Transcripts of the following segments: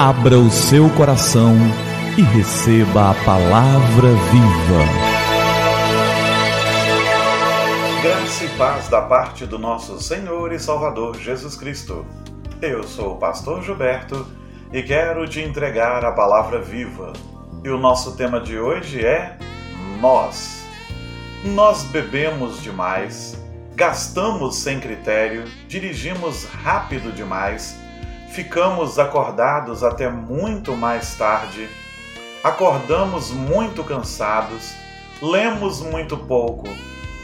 Abra o seu coração e receba a palavra viva. Graça e paz da parte do nosso Senhor e Salvador Jesus Cristo. Eu sou o pastor Gilberto e quero te entregar a palavra viva. E o nosso tema de hoje é nós. Nós bebemos demais, gastamos sem critério, dirigimos rápido demais, ficamos acordados até muito mais tarde, acordamos muito cansados, lemos muito pouco,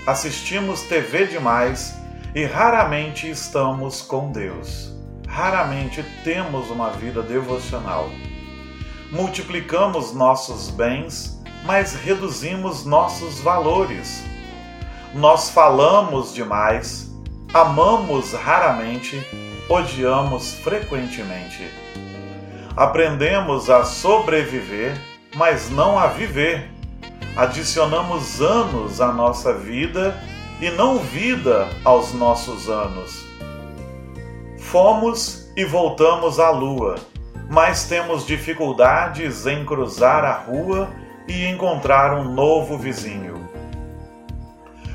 assistimos TV demais e raramente estamos com Deus. Raramente temos uma vida devocional. Multiplicamos nossos bens, mas reduzimos nossos valores. Nós falamos demais, amamos raramente, odiamos frequentemente. Aprendemos a sobreviver, mas não a viver. Adicionamos anos à nossa vida e não vida aos nossos anos. Fomos e voltamos à lua, mas temos dificuldades em cruzar a rua e encontrar um novo vizinho.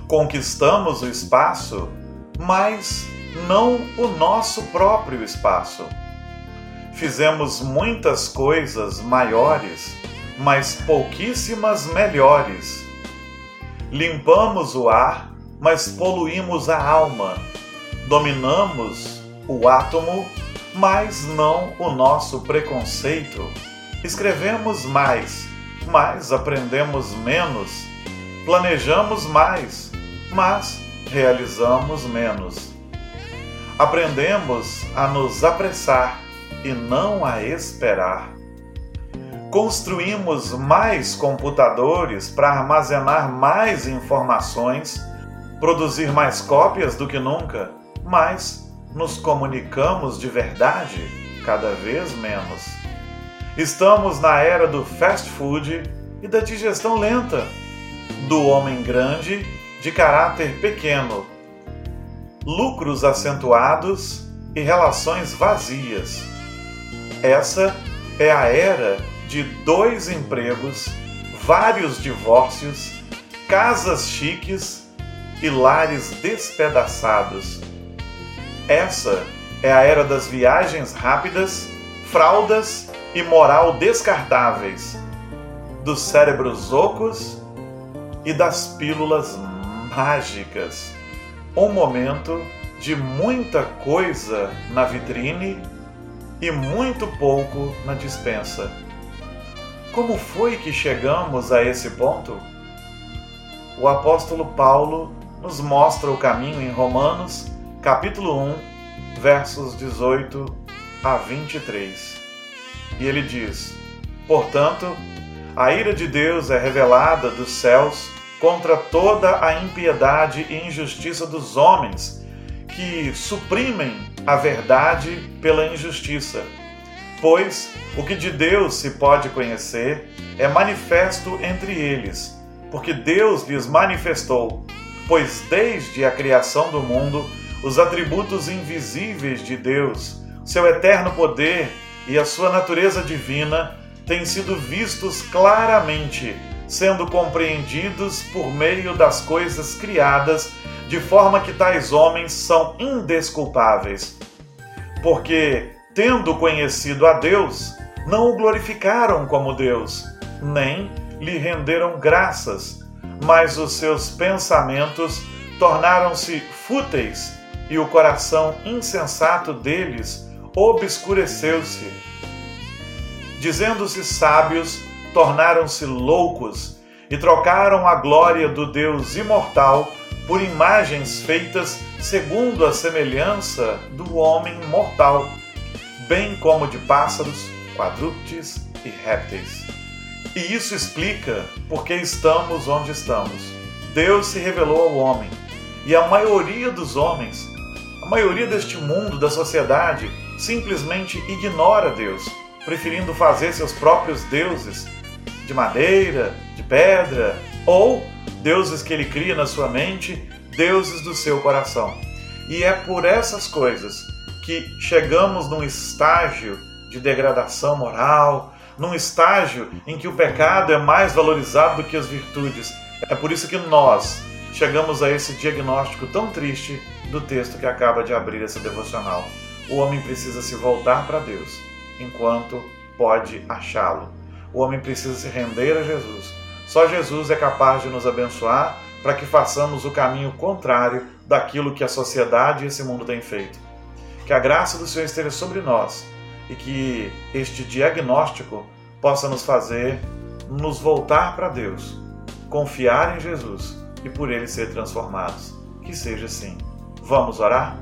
Conquistamos o espaço, mas não o nosso próprio espaço. Fizemos muitas coisas maiores, mas pouquíssimas melhores. Limpamos o ar, mas poluímos a alma. Dominamos o átomo, mas não o nosso preconceito. Escrevemos mais, mas aprendemos menos. Planejamos mais, mas realizamos menos. Aprendemos a nos apressar e não a esperar. Construímos mais computadores para armazenar mais informações, produzir mais cópias do que nunca, mas nos comunicamos de verdade cada vez menos. Estamos na era do fast food e da digestão lenta, do homem grande de caráter pequeno, lucros acentuados e relações vazias. Essa é a era de dois empregos, vários divórcios, casas chiques e lares despedaçados. Essa é a era das viagens rápidas, fraldas e moral descartáveis, dos cérebros ocos e das pílulas mágicas. Um momento de muita coisa na vitrine e muito pouco na dispensa. Como foi que chegamos a esse ponto? O apóstolo Paulo nos mostra o caminho em Romanos, capítulo 1, versos 18 a 23. E ele diz: Portanto, a ira de Deus é revelada dos céus contra toda a impiedade e injustiça dos homens que suprimem a verdade pela injustiça. Pois o que de Deus se pode conhecer é manifesto entre eles, porque Deus lhes manifestou, pois desde a criação do mundo, os atributos invisíveis de Deus, seu eterno poder e a sua natureza divina têm sido vistos claramente sendo compreendidos por meio das coisas criadas, de forma que tais homens são indesculpáveis. Porque, tendo conhecido a Deus, não o glorificaram como Deus, nem lhe renderam graças, mas os seus pensamentos tornaram-se fúteis e o coração insensato deles obscureceu-se. Dizendo-se sábios, tornaram-se loucos e trocaram a glória do Deus imortal por imagens feitas segundo a semelhança do homem mortal, bem como de pássaros, quadrúpedes e répteis. E isso explica por que estamos onde estamos. Deus se revelou ao homem, e a maioria dos homens, a maioria deste mundo, da sociedade, simplesmente ignora Deus, preferindo fazer seus próprios deuses de madeira, de pedra, ou deuses que ele cria na sua mente, deuses do seu coração. E é por essas coisas que chegamos num estágio de degradação moral, num estágio em que o pecado é mais valorizado do que as virtudes. É por isso que nós chegamos a esse diagnóstico tão triste do texto que acaba de abrir essa devocional. O homem precisa se voltar para Deus enquanto pode achá-lo. O homem precisa se render a Jesus. Só Jesus é capaz de nos abençoar para que façamos o caminho contrário daquilo que a sociedade e esse mundo têm feito. Que a graça do Senhor esteja sobre nós e que este diagnóstico possa nos fazer nos voltar para Deus, confiar em Jesus e por ele ser transformados. Que seja assim. Vamos orar?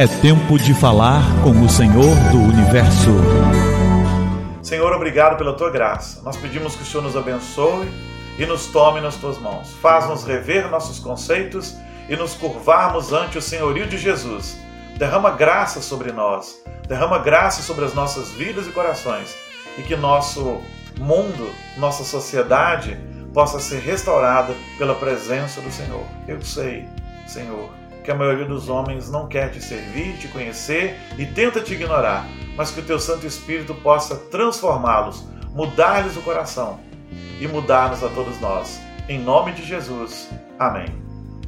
É tempo de falar com o Senhor do universo. Senhor, obrigado pela tua graça. Nós pedimos que o Senhor nos abençoe e nos tome nas tuas mãos. Faz-nos rever nossos conceitos e nos curvarmos ante o senhorio de Jesus. Derrama graça sobre nós, derrama graça sobre as nossas vidas e corações e que nosso mundo, nossa sociedade possa ser restaurada pela presença do Senhor. Eu sei, Senhor, que a maioria dos homens não quer te servir, te conhecer e tenta te ignorar, mas que o teu Santo Espírito possa transformá-los, mudar-lhes o coração e mudar-nos a todos nós. Em nome de Jesus. Amém.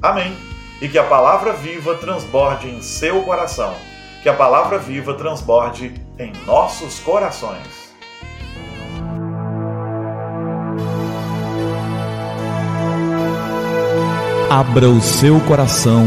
Amém. E que a palavra viva transborde em seu coração. Que a palavra viva transborde em nossos corações. Abra o seu coração